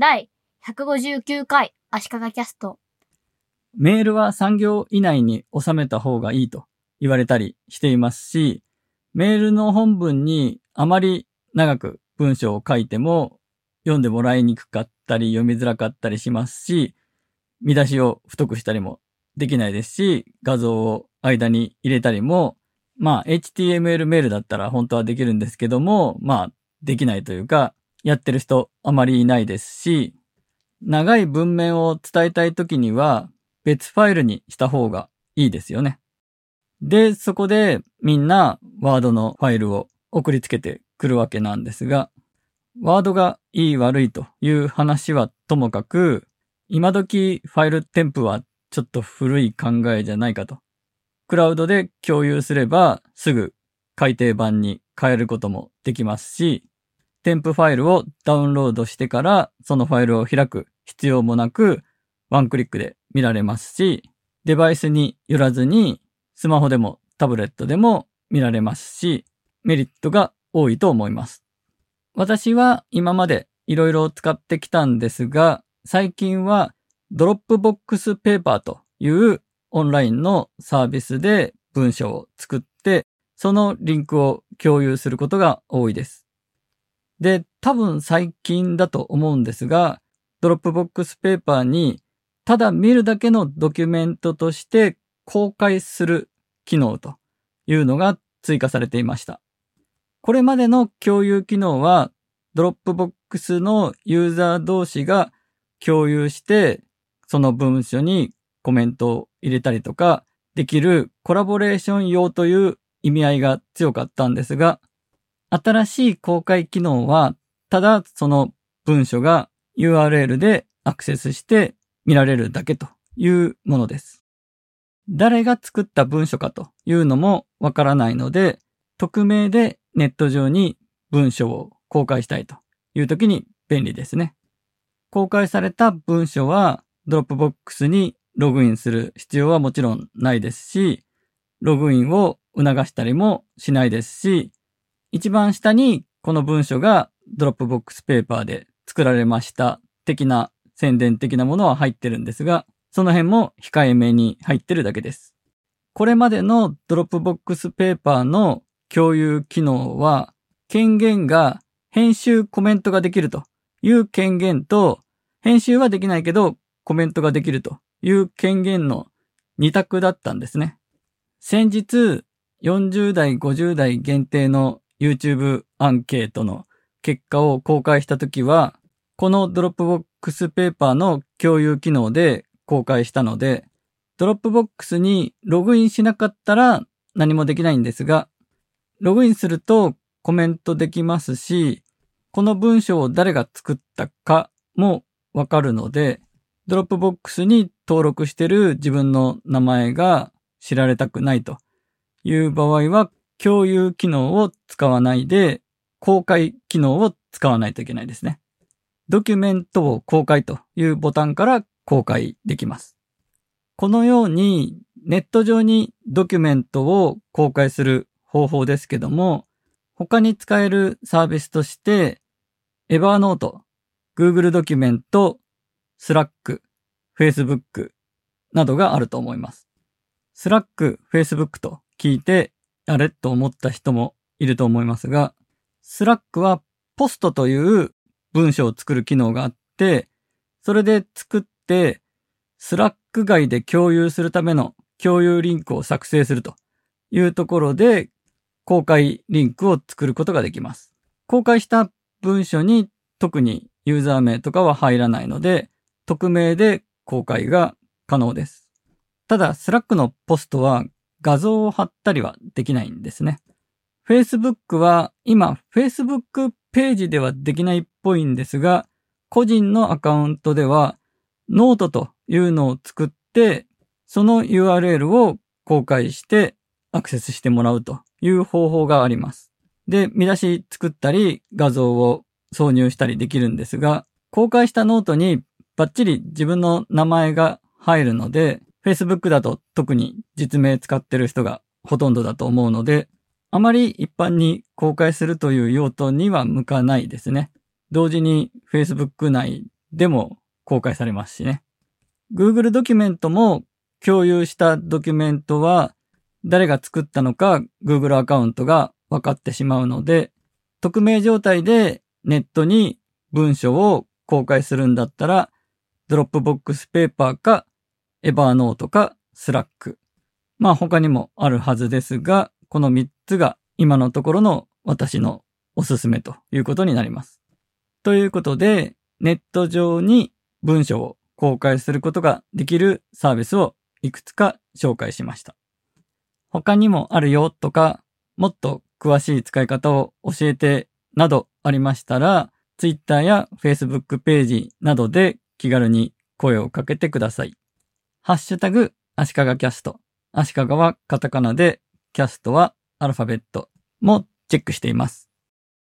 第159回足利キャスト。メールは3行以内に収めた方がいいと言われたりしていますし、メールの本文にあまり長く文章を書いても読んでもらいにくかったり読みづらかったりしますし、見出しを太くしたりもできないですし、画像を間に入れたりも、まあ HTML メールだったら本当はできるんですけども、まあできないというか、やってる人あまりいないですし、長い文面を伝えたいときには別ファイルにした方がいいですよね。で、そこでみんなワードのファイルを送りつけてくるわけなんですが、ワードがいい悪いという話はともかく、今時ファイル添付はちょっと古い考えじゃないかと。クラウドで共有すればすぐ改訂版に変えることもできますし、添付ファイルをダウンロードしてからそのファイルを開く必要もなくワンクリックで見られますし、デバイスによらずにスマホでもタブレットでも見られますし、メリットが多いと思います。私は今までいろいろ使ってきたんですが、最近は Dropbox Paper というオンラインのサービスで文章を作って、そのリンクを共有することが多いです。で、多分最近だと思うんですが、 Dropbox Paper にただ見るだけのドキュメントとして公開する機能というのが追加されていました。これまでの共有機能は、 Dropbox のユーザー同士が共有して、その文書にコメントを入れたりとかできるコラボレーション用という意味合いが強かったんですが、新しい公開機能は、ただその文書が URL でアクセスして見られるだけというものです。誰が作った文書かというのもわからないので、匿名でネット上に文書を公開したいという時に便利ですね。公開された文書は Dropbox にログインする必要はもちろんないですし、ログインを促したりもしないですし、一番下にこの文書が Dropbox Paper で作られました的な宣伝的なものは入ってるんですが、その辺も控えめに入ってるだけです。これまでの Dropbox Paper の共有機能は、権限が編集コメントができるという権限と、編集はできないけどコメントができるという権限の二択だったんですね。先日、40代、50代限定の YouTube アンケートの結果を公開したときは、この Dropbox Paper の共有機能で公開したので、Dropbox にログインしなかったら何もできないんですが、ログインするとコメントできますし、この文章を誰が作ったかもわかるので、 Dropbox に登録している自分の名前が知られたくないという場合は、共有機能を使わないで、公開機能を使わないといけないですね。ドキュメントを公開というボタンから公開できます。このようにネット上にドキュメントを公開する方法ですけども、他に使えるサービスとして、Evernote、Google ドキュメント、Slack、Facebook などがあると思います。Slack、Facebook と聞いて、あれと思った人もいると思いますが、Slack はポストという文章を作る機能があって、それで作って、 Slack 外で共有するための共有リンクを作成するというところで、公開リンクを作ることができます。公開した文書に特にユーザー名とかは入らないので、匿名で公開が可能です。ただ、 Slack のポストは画像を貼ったりはできないんですね。Facebook は今 Facebook ページではできないっぽいんですが、個人のアカウントではノートというのを作って、その URL を公開してアクセスしてもらうという方法があります。で、見出し作ったり画像を挿入したりできるんですが、公開したノートにバッチリ自分の名前が入るので、Facebook だと特に実名使ってる人がほとんどだと思うので、あまり一般に公開するという用途には向かないですね。同時に Facebook 内でも公開されますしね。Google ドキュメントも共有したドキュメントは誰が作ったのか Google アカウントが分かってしまうので、匿名状態でネットに文章を公開するんだったら、 Dropbox Paper か、 Evernote か、 Slack。まあ他にもあるはずですが、この3つが今のところの私のおすすめということになります。ということで、ネット上に文章を公開することができるサービスをいくつか紹介しました。他にもあるよとか、もっと詳しい使い方を教えてなどありましたら、Twitter や Facebook ページなどで気軽に声をかけてください。ハッシュタグ、足利キャスト。足利はカタカナで、キャストはアルファベットもチェックしています。